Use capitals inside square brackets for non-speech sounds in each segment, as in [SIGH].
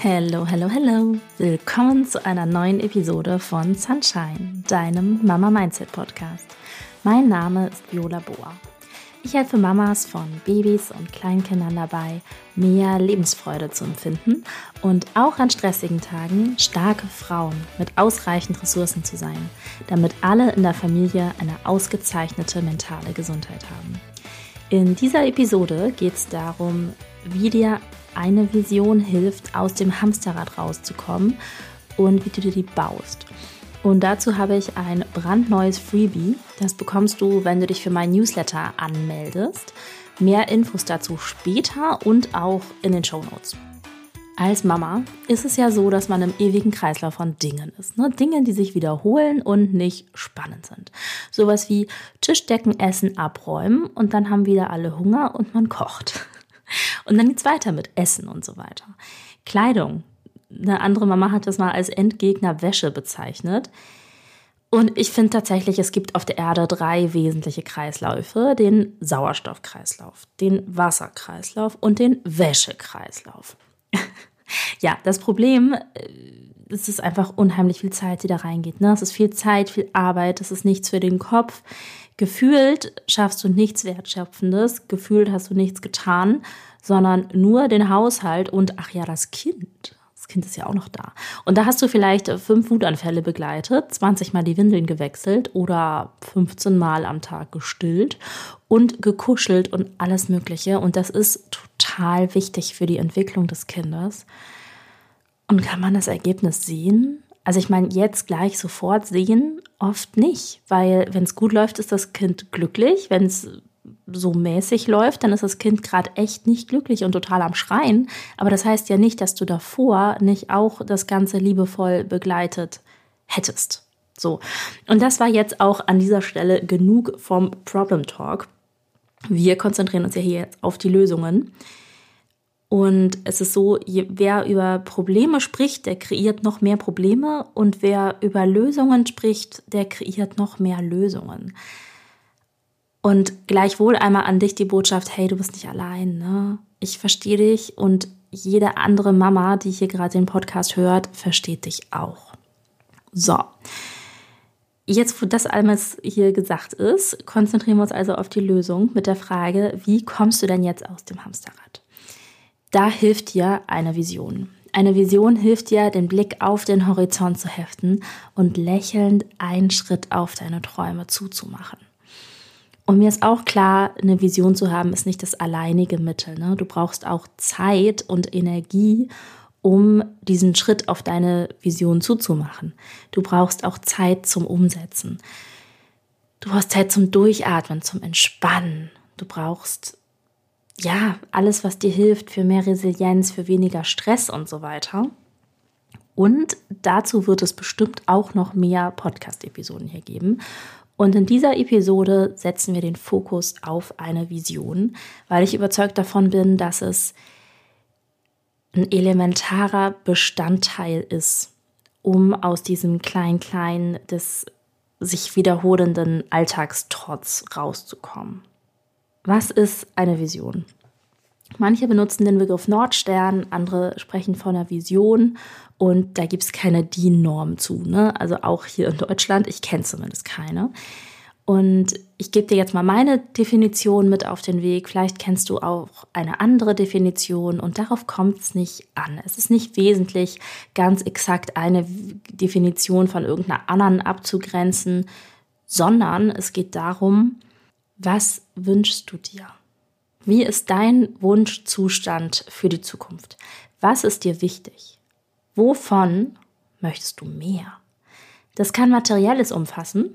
Hello, hello, hello. Willkommen zu einer neuen Episode von Sunshine, deinem Mama Mindset Podcast. Mein Name ist Viola Boa. Ich helfe Mamas von Babys und Kleinkindern dabei, mehr Lebensfreude zu empfinden und auch an stressigen Tagen starke Frauen mit ausreichend Ressourcen zu sein, damit alle in der Familie eine ausgezeichnete mentale Gesundheit haben. In dieser Episode geht es darum, wie dir eine Vision hilft, aus dem Hamsterrad rauszukommen und wie du dir die baust. Und dazu habe ich ein brandneues Freebie. Das bekommst du, wenn du dich für meinen Newsletter anmeldest. Mehr Infos dazu später und auch in den Show Notes. Als Mama ist es ja so, dass man im ewigen Kreislauf von Dingen ist. Ne? Dinge, die sich wiederholen und nicht spannend sind. Sowas wie Tischdecken, Essen, Abräumen und dann haben wieder alle Hunger und man kocht. Und dann geht's weiter mit Essen und so weiter. Kleidung. Eine andere Mama hat das mal als Endgegner Wäsche bezeichnet. Und ich finde tatsächlich, es gibt auf der Erde drei wesentliche Kreisläufe. Den Sauerstoffkreislauf, den Wasserkreislauf und den Wäschekreislauf. [LAUGHS] ja, das Problem, äh, es ist einfach unheimlich viel Zeit, die da reingeht. Ne? Es ist viel Zeit, viel Arbeit, es ist nichts für den Kopf. Gefühlt schaffst du nichts Wertschöpfendes, gefühlt hast du nichts getan, sondern nur den Haushalt und ach ja, das Kind. Das Kind ist ja auch noch da. Und da hast du vielleicht fünf Wutanfälle begleitet, 20 Mal die Windeln gewechselt oder 15 Mal am Tag gestillt und gekuschelt und alles Mögliche. Und das ist total wichtig für die Entwicklung des Kindes. Und kann man das Ergebnis sehen? Also ich meine, jetzt gleich sofort sehen, oft nicht, weil wenn es gut läuft, ist das Kind glücklich. Wenn es so mäßig läuft, dann ist das Kind gerade echt nicht glücklich und total am Schreien. Aber das heißt ja nicht, dass du davor nicht auch das Ganze liebevoll begleitet hättest. So. Und das war jetzt auch an dieser Stelle genug vom Problem Talk. Wir konzentrieren uns ja hier jetzt auf die Lösungen. Und es ist so, wer über Probleme spricht, der kreiert noch mehr Probleme und wer über Lösungen spricht, der kreiert noch mehr Lösungen. Und gleichwohl einmal an dich die Botschaft, hey, du bist nicht allein, ne? Ich verstehe dich und jede andere Mama, die hier gerade den Podcast hört, versteht dich auch. So. Jetzt, wo das alles hier gesagt ist, konzentrieren wir uns also auf die Lösung mit der Frage, wie kommst du denn jetzt aus dem Hamsterrad? Da hilft dir eine Vision. Eine Vision hilft dir, den Blick auf den Horizont zu heften und lächelnd einen Schritt auf deine Träume zuzumachen. Und mir ist auch klar, eine Vision zu haben, ist nicht das alleinige Mittel. Ne? Du brauchst auch Zeit und Energie, um diesen Schritt auf deine Vision zuzumachen. Du brauchst auch Zeit zum Umsetzen. Du brauchst Zeit zum Durchatmen, zum Entspannen. Du brauchst ja, alles, was dir hilft für mehr Resilienz, für weniger Stress und so weiter. Und dazu wird es bestimmt auch noch mehr Podcast-Episoden hier geben. Und in dieser Episode setzen wir den Fokus auf eine Vision, weil ich überzeugt davon bin, dass es ein elementarer Bestandteil ist, um aus diesem Klein-Klein des sich wiederholenden Alltagstrotz rauszukommen. Was ist eine Vision? Manche benutzen den Begriff Nordstern, andere sprechen von einer Vision und da gibt es keine DIN-Norm zu. Ne? Also auch hier in Deutschland, ich kenne zumindest keine. Und ich gebe dir jetzt mal meine Definition mit auf den Weg. Vielleicht kennst du auch eine andere Definition und darauf kommt es nicht an. Es ist nicht wesentlich, ganz exakt eine Definition von irgendeiner anderen abzugrenzen, sondern es geht darum, was wünschst du dir? Wie ist dein Wunschzustand für die Zukunft? Was ist dir wichtig? Wovon möchtest du mehr? Das kann materielles umfassen,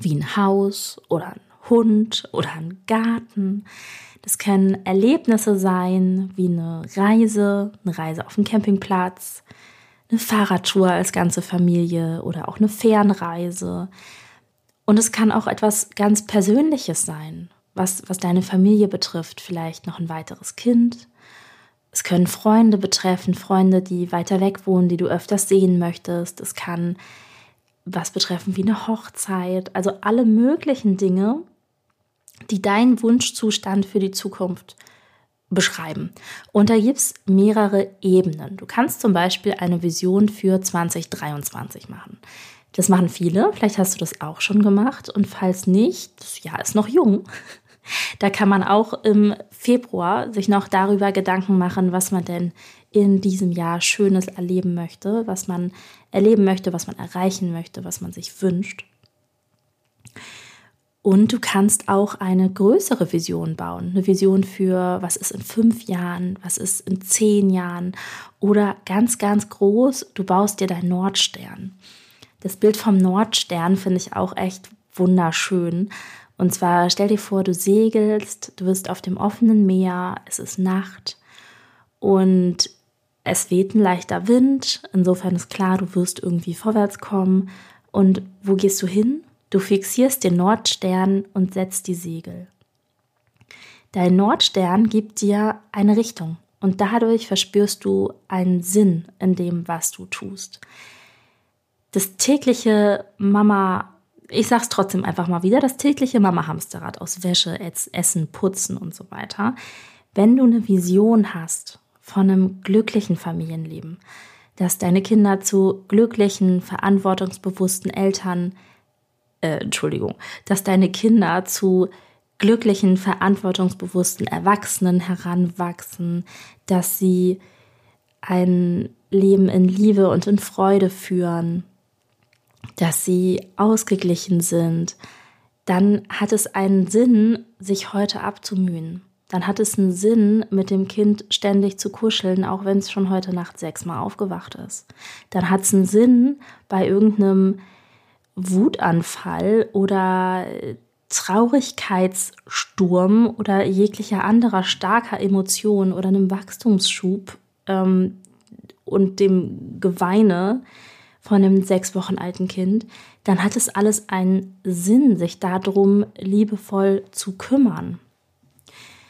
wie ein Haus oder ein Hund oder ein Garten. Das können Erlebnisse sein, wie eine Reise, eine Reise auf dem Campingplatz, eine Fahrradtour als ganze Familie oder auch eine Fernreise. Und es kann auch etwas ganz Persönliches sein, was, was deine Familie betrifft, vielleicht noch ein weiteres Kind. Es können Freunde betreffen, Freunde, die weiter weg wohnen, die du öfters sehen möchtest. Es kann was betreffen wie eine Hochzeit, also alle möglichen Dinge, die deinen Wunschzustand für die Zukunft beschreiben. Und da gibt es mehrere Ebenen. Du kannst zum Beispiel eine Vision für 2023 machen. Das machen viele, vielleicht hast du das auch schon gemacht. Und falls nicht, das Jahr ist noch jung, [LAUGHS] da kann man auch im Februar sich noch darüber Gedanken machen, was man denn in diesem Jahr Schönes erleben möchte, was man erleben möchte, was man erreichen möchte, was man sich wünscht. Und du kannst auch eine größere Vision bauen. Eine Vision für, was ist in fünf Jahren, was ist in zehn Jahren oder ganz, ganz groß, du baust dir deinen Nordstern. Das Bild vom Nordstern finde ich auch echt wunderschön. Und zwar stell dir vor, du segelst, du bist auf dem offenen Meer, es ist Nacht und es weht ein leichter Wind. Insofern ist klar, du wirst irgendwie vorwärts kommen. Und wo gehst du hin? Du fixierst den Nordstern und setzt die Segel. Dein Nordstern gibt dir eine Richtung und dadurch verspürst du einen Sinn in dem, was du tust. Das tägliche Mama, ich sag's trotzdem einfach mal wieder, das tägliche Mama-Hamsterrad aus Wäsche, Essen, Putzen und so weiter. Wenn du eine Vision hast von einem glücklichen Familienleben, dass deine Kinder zu glücklichen, verantwortungsbewussten Eltern äh, Entschuldigung, dass deine Kinder zu glücklichen, verantwortungsbewussten Erwachsenen heranwachsen, dass sie ein Leben in Liebe und in Freude führen, dass sie ausgeglichen sind, dann hat es einen Sinn, sich heute abzumühen. Dann hat es einen Sinn, mit dem Kind ständig zu kuscheln, auch wenn es schon heute Nacht sechsmal aufgewacht ist. Dann hat es einen Sinn, bei irgendeinem Wutanfall oder Traurigkeitssturm oder jeglicher anderer starker Emotion oder einem Wachstumsschub ähm, und dem Geweine von einem sechs Wochen alten Kind, dann hat es alles einen Sinn, sich darum liebevoll zu kümmern.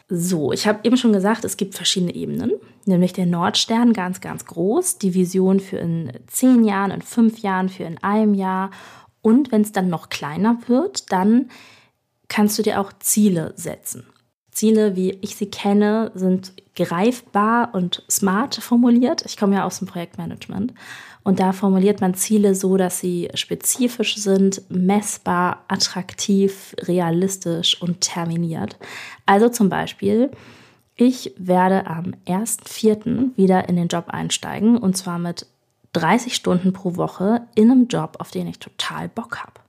So, ich habe eben schon gesagt, es gibt verschiedene Ebenen, nämlich der Nordstern ganz, ganz groß, die Vision für in zehn Jahren, in fünf Jahren, für in einem Jahr und wenn es dann noch kleiner wird, dann kannst du dir auch Ziele setzen. Ziele, wie ich sie kenne, sind greifbar und smart formuliert. Ich komme ja aus dem Projektmanagement und da formuliert man Ziele so, dass sie spezifisch sind, messbar, attraktiv, realistisch und terminiert. Also zum Beispiel, ich werde am 1.4. wieder in den Job einsteigen und zwar mit 30 Stunden pro Woche in einem Job, auf den ich total Bock habe.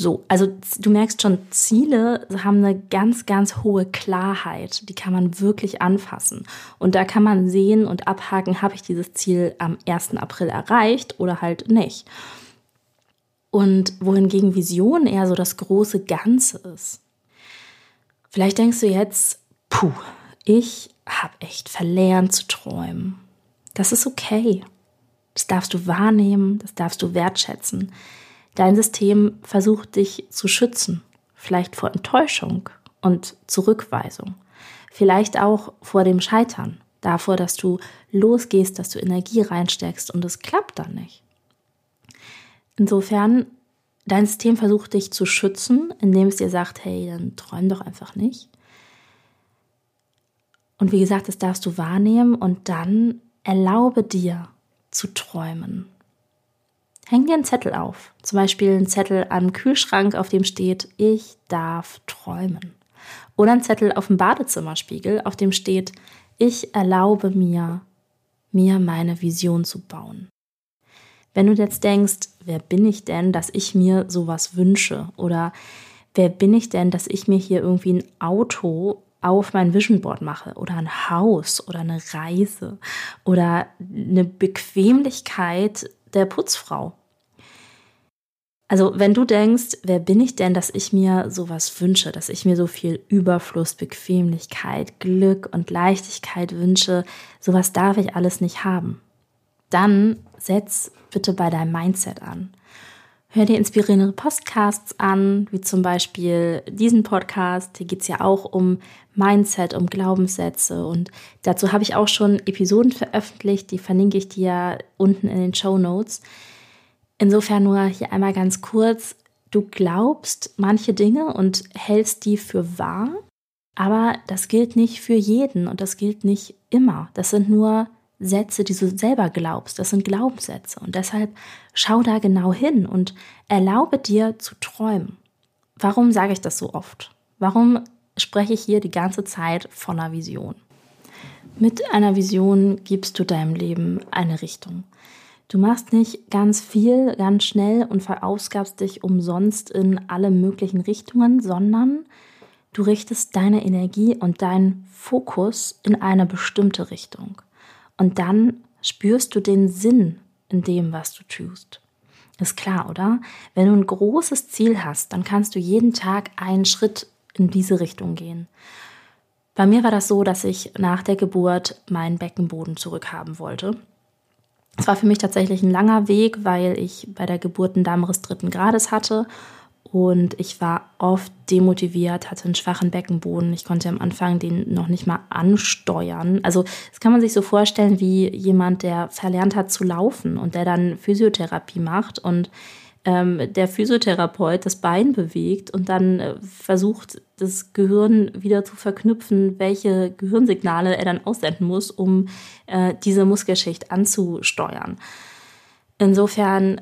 So, also du merkst schon, Ziele haben eine ganz, ganz hohe Klarheit. Die kann man wirklich anfassen. Und da kann man sehen und abhaken, habe ich dieses Ziel am 1. April erreicht oder halt nicht. Und wohingegen Vision eher so das große Ganze ist. Vielleicht denkst du jetzt, puh, ich habe echt verlernt zu träumen. Das ist okay. Das darfst du wahrnehmen, das darfst du wertschätzen. Dein System versucht dich zu schützen, vielleicht vor Enttäuschung und Zurückweisung, vielleicht auch vor dem Scheitern, davor, dass du losgehst, dass du Energie reinsteckst und es klappt dann nicht. Insofern, dein System versucht dich zu schützen, indem es dir sagt, hey, dann träum doch einfach nicht. Und wie gesagt, das darfst du wahrnehmen und dann erlaube dir, zu träumen. Häng dir einen Zettel auf, zum Beispiel einen Zettel am Kühlschrank, auf dem steht, ich darf träumen. Oder einen Zettel auf dem Badezimmerspiegel, auf dem steht, ich erlaube mir, mir meine Vision zu bauen. Wenn du jetzt denkst, wer bin ich denn, dass ich mir sowas wünsche? Oder wer bin ich denn, dass ich mir hier irgendwie ein Auto auf mein Vision Board mache oder ein Haus oder eine Reise oder eine Bequemlichkeit der Putzfrau. Also wenn du denkst, wer bin ich denn, dass ich mir sowas wünsche, dass ich mir so viel Überfluss, Bequemlichkeit, Glück und Leichtigkeit wünsche, sowas darf ich alles nicht haben. Dann setz bitte bei deinem Mindset an. Hör dir inspirierende Podcasts an, wie zum Beispiel diesen Podcast. Hier geht es ja auch um Mindset, um Glaubenssätze. Und dazu habe ich auch schon Episoden veröffentlicht, die verlinke ich dir unten in den Show Notes. Insofern nur hier einmal ganz kurz. Du glaubst manche Dinge und hältst die für wahr, Aber das gilt nicht für jeden und das gilt nicht immer. Das sind nur Sätze, die du selber glaubst. Das sind Glaubenssätze. Und deshalb schau da genau hin und erlaube dir zu träumen. Warum sage ich das so oft? Warum spreche ich hier die ganze Zeit von einer Vision? Mit einer Vision gibst du deinem Leben eine Richtung. Du machst nicht ganz viel, ganz schnell und verausgabst dich umsonst in alle möglichen Richtungen, sondern du richtest deine Energie und deinen Fokus in eine bestimmte Richtung. Und dann spürst du den Sinn in dem, was du tust. Ist klar, oder? Wenn du ein großes Ziel hast, dann kannst du jeden Tag einen Schritt in diese Richtung gehen. Bei mir war das so, dass ich nach der Geburt meinen Beckenboden zurückhaben wollte. Es war für mich tatsächlich ein langer Weg, weil ich bei der Geburt einen Darmriss dritten Grades hatte und ich war oft demotiviert, hatte einen schwachen Beckenboden. Ich konnte am Anfang den noch nicht mal ansteuern. Also das kann man sich so vorstellen wie jemand, der verlernt hat zu laufen und der dann Physiotherapie macht und ähm, der Physiotherapeut das Bein bewegt und dann äh, versucht, das Gehirn wieder zu verknüpfen, welche Gehirnsignale er dann aussenden muss, um äh, diese Muskelschicht anzusteuern. Insofern,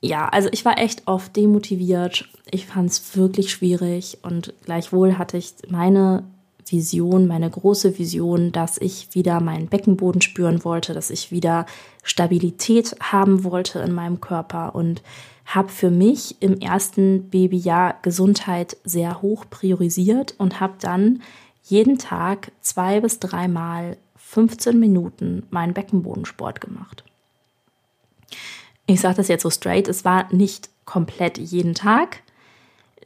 ja, also ich war echt oft demotiviert. Ich fand es wirklich schwierig und gleichwohl hatte ich meine Vision, meine große Vision, dass ich wieder meinen Beckenboden spüren wollte, dass ich wieder Stabilität haben wollte in meinem Körper und habe für mich im ersten Babyjahr Gesundheit sehr hoch priorisiert und habe dann jeden Tag zwei bis dreimal 15 Minuten meinen Beckenbodensport gemacht. Ich sage das jetzt so straight, es war nicht komplett jeden Tag,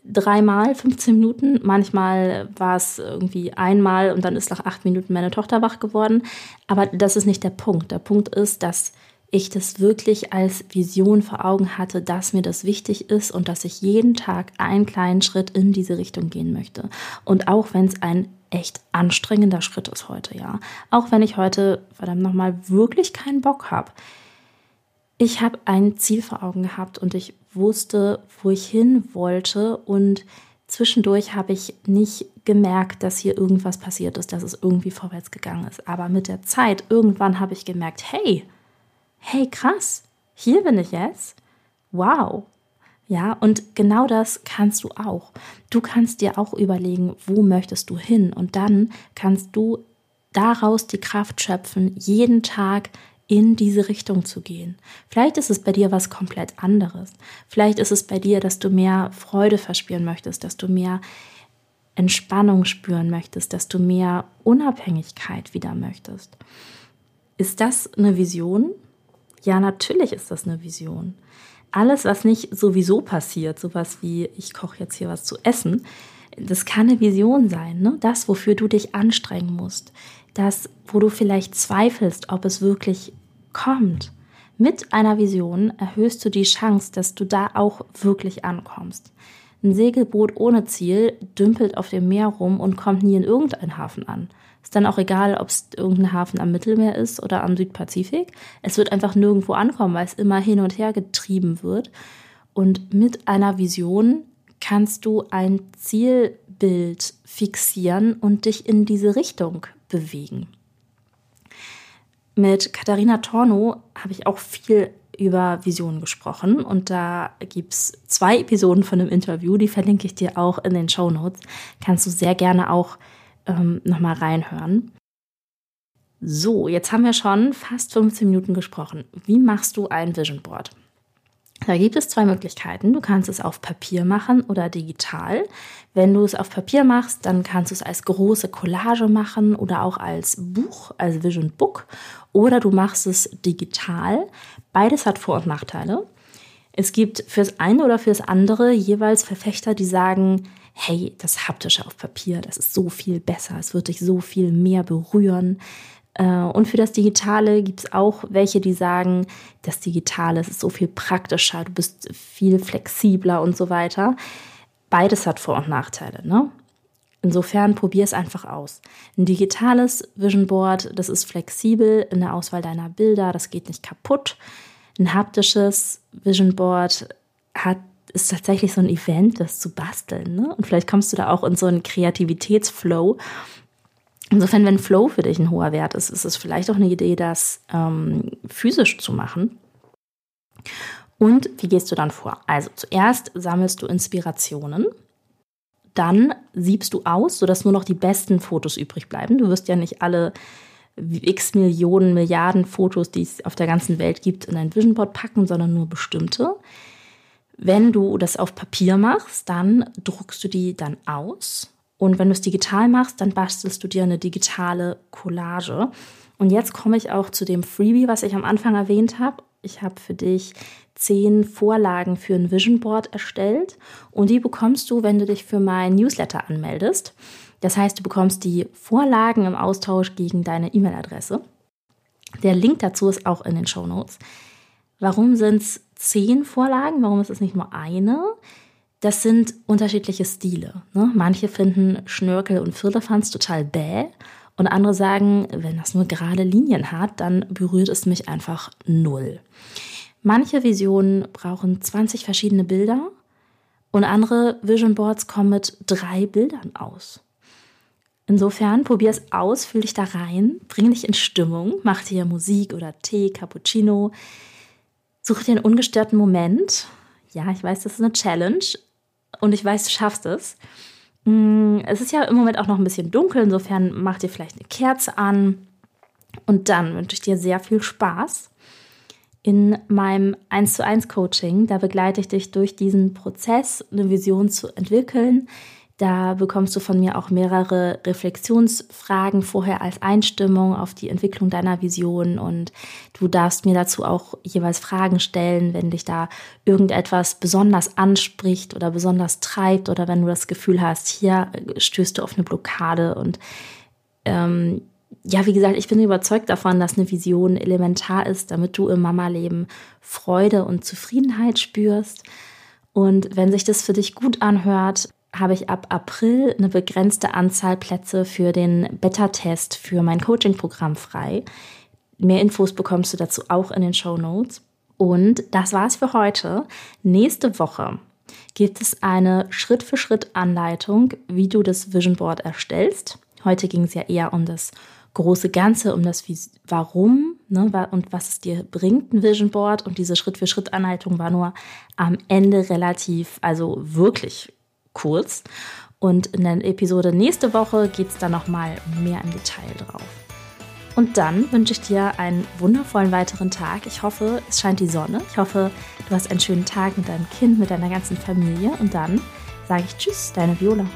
dreimal 15 Minuten. Manchmal war es irgendwie einmal und dann ist nach acht Minuten meine Tochter wach geworden. Aber das ist nicht der Punkt. Der Punkt ist, dass ich das wirklich als Vision vor Augen hatte, dass mir das wichtig ist und dass ich jeden Tag einen kleinen Schritt in diese Richtung gehen möchte. Und auch wenn es ein echt anstrengender Schritt ist heute, ja. Auch wenn ich heute, verdammt nochmal, wirklich keinen Bock habe. Ich habe ein Ziel vor Augen gehabt und ich wusste, wo ich hin wollte und zwischendurch habe ich nicht gemerkt, dass hier irgendwas passiert ist, dass es irgendwie vorwärts gegangen ist. Aber mit der Zeit, irgendwann habe ich gemerkt, hey, hey, krass, hier bin ich jetzt. Wow. Ja, und genau das kannst du auch. Du kannst dir auch überlegen, wo möchtest du hin? Und dann kannst du daraus die Kraft schöpfen, jeden Tag in diese Richtung zu gehen. Vielleicht ist es bei dir was komplett anderes. Vielleicht ist es bei dir, dass du mehr Freude verspüren möchtest, dass du mehr Entspannung spüren möchtest, dass du mehr Unabhängigkeit wieder möchtest. Ist das eine Vision? Ja, natürlich ist das eine Vision. Alles, was nicht sowieso passiert, sowas wie ich koche jetzt hier was zu essen, das kann eine Vision sein, ne? Das, wofür du dich anstrengen musst, das, wo du vielleicht zweifelst, ob es wirklich kommt. Mit einer Vision erhöhst du die Chance, dass du da auch wirklich ankommst. Ein Segelboot ohne Ziel dümpelt auf dem Meer rum und kommt nie in irgendeinen Hafen an. Ist dann auch egal, ob es irgendein Hafen am Mittelmeer ist oder am Südpazifik. Es wird einfach nirgendwo ankommen, weil es immer hin und her getrieben wird. Und mit einer Vision kannst du ein Zielbild fixieren und dich in diese Richtung bewegen. Mit Katharina Torno habe ich auch viel über Visionen gesprochen und da gibt es zwei Episoden von dem Interview, die verlinke ich dir auch in den Show Notes. Kannst du sehr gerne auch ähm, nochmal reinhören. So, jetzt haben wir schon fast 15 Minuten gesprochen. Wie machst du ein Vision Board? Da gibt es zwei Möglichkeiten. Du kannst es auf Papier machen oder digital. Wenn du es auf Papier machst, dann kannst du es als große Collage machen oder auch als Buch, als Vision Book. Oder du machst es digital. Beides hat Vor- und Nachteile. Es gibt fürs eine oder fürs andere jeweils Verfechter, die sagen, hey, das Haptische auf Papier, das ist so viel besser, es wird dich so viel mehr berühren. Äh, und für das Digitale gibt es auch welche, die sagen, das Digitale ist so viel praktischer, du bist viel flexibler und so weiter. Beides hat Vor- und Nachteile. Ne? Insofern probier es einfach aus. Ein digitales Vision Board, das ist flexibel in der Auswahl deiner Bilder, das geht nicht kaputt. Ein haptisches Vision Board hat ist tatsächlich so ein Event, das zu basteln. Ne? Und vielleicht kommst du da auch in so einen Kreativitätsflow. Insofern, wenn Flow für dich ein hoher Wert ist, ist es vielleicht auch eine Idee, das ähm, physisch zu machen. Und wie gehst du dann vor? Also zuerst sammelst du Inspirationen, dann siebst du aus, sodass nur noch die besten Fotos übrig bleiben. Du wirst ja nicht alle x Millionen, Milliarden Fotos, die es auf der ganzen Welt gibt, in ein Vision Board packen, sondern nur bestimmte. Wenn du das auf Papier machst, dann druckst du die dann aus. Und wenn du es digital machst, dann bastelst du dir eine digitale Collage. Und jetzt komme ich auch zu dem Freebie, was ich am Anfang erwähnt habe. Ich habe für dich zehn Vorlagen für ein Vision Board erstellt und die bekommst du, wenn du dich für mein Newsletter anmeldest. Das heißt, du bekommst die Vorlagen im Austausch gegen deine E-Mail-Adresse. Der Link dazu ist auch in den Show Notes. Warum sind es zehn Vorlagen? Warum ist es nicht nur eine? Das sind unterschiedliche Stile. Ne? Manche finden Schnörkel und Firlefanz total bäh und andere sagen, wenn das nur gerade Linien hat, dann berührt es mich einfach null. Manche Visionen brauchen 20 verschiedene Bilder und andere Vision Boards kommen mit drei Bildern aus. Insofern probier es aus, fühl dich da rein, bring dich in Stimmung, mach dir Musik oder Tee, Cappuccino, such dir einen ungestörten Moment. Ja, ich weiß, das ist eine Challenge und ich weiß, du schaffst es. Mm, es ist ja im Moment auch noch ein bisschen dunkel, insofern mach dir vielleicht eine Kerze an und dann wünsche ich dir sehr viel Spaß in meinem 1 zu 1 Coaching. Da begleite ich dich durch diesen Prozess, eine Vision zu entwickeln. Da bekommst du von mir auch mehrere Reflexionsfragen vorher als Einstimmung auf die Entwicklung deiner Vision und du darfst mir dazu auch jeweils Fragen stellen, wenn dich da irgendetwas besonders anspricht oder besonders treibt oder wenn du das Gefühl hast, hier stößt du auf eine Blockade und ähm, ja, wie gesagt, ich bin überzeugt davon, dass eine Vision elementar ist, damit du im Mama-Leben Freude und Zufriedenheit spürst. Und wenn sich das für dich gut anhört, habe ich ab April eine begrenzte Anzahl Plätze für den Beta-Test für mein Coaching-Programm frei. Mehr Infos bekommst du dazu auch in den Show Notes. Und das war's für heute. Nächste Woche gibt es eine Schritt-für-Schritt-Anleitung, wie du das Vision Board erstellst. Heute ging es ja eher um das große Ganze, um das Warum ne, und was es dir bringt, ein Vision Board. Und diese Schritt-für-Schritt-Anleitung war nur am Ende relativ, also wirklich kurz. Und in der Episode nächste Woche geht es dann nochmal mehr im Detail drauf. Und dann wünsche ich dir einen wundervollen weiteren Tag. Ich hoffe, es scheint die Sonne. Ich hoffe, du hast einen schönen Tag mit deinem Kind, mit deiner ganzen Familie. Und dann sage ich Tschüss, deine Viola.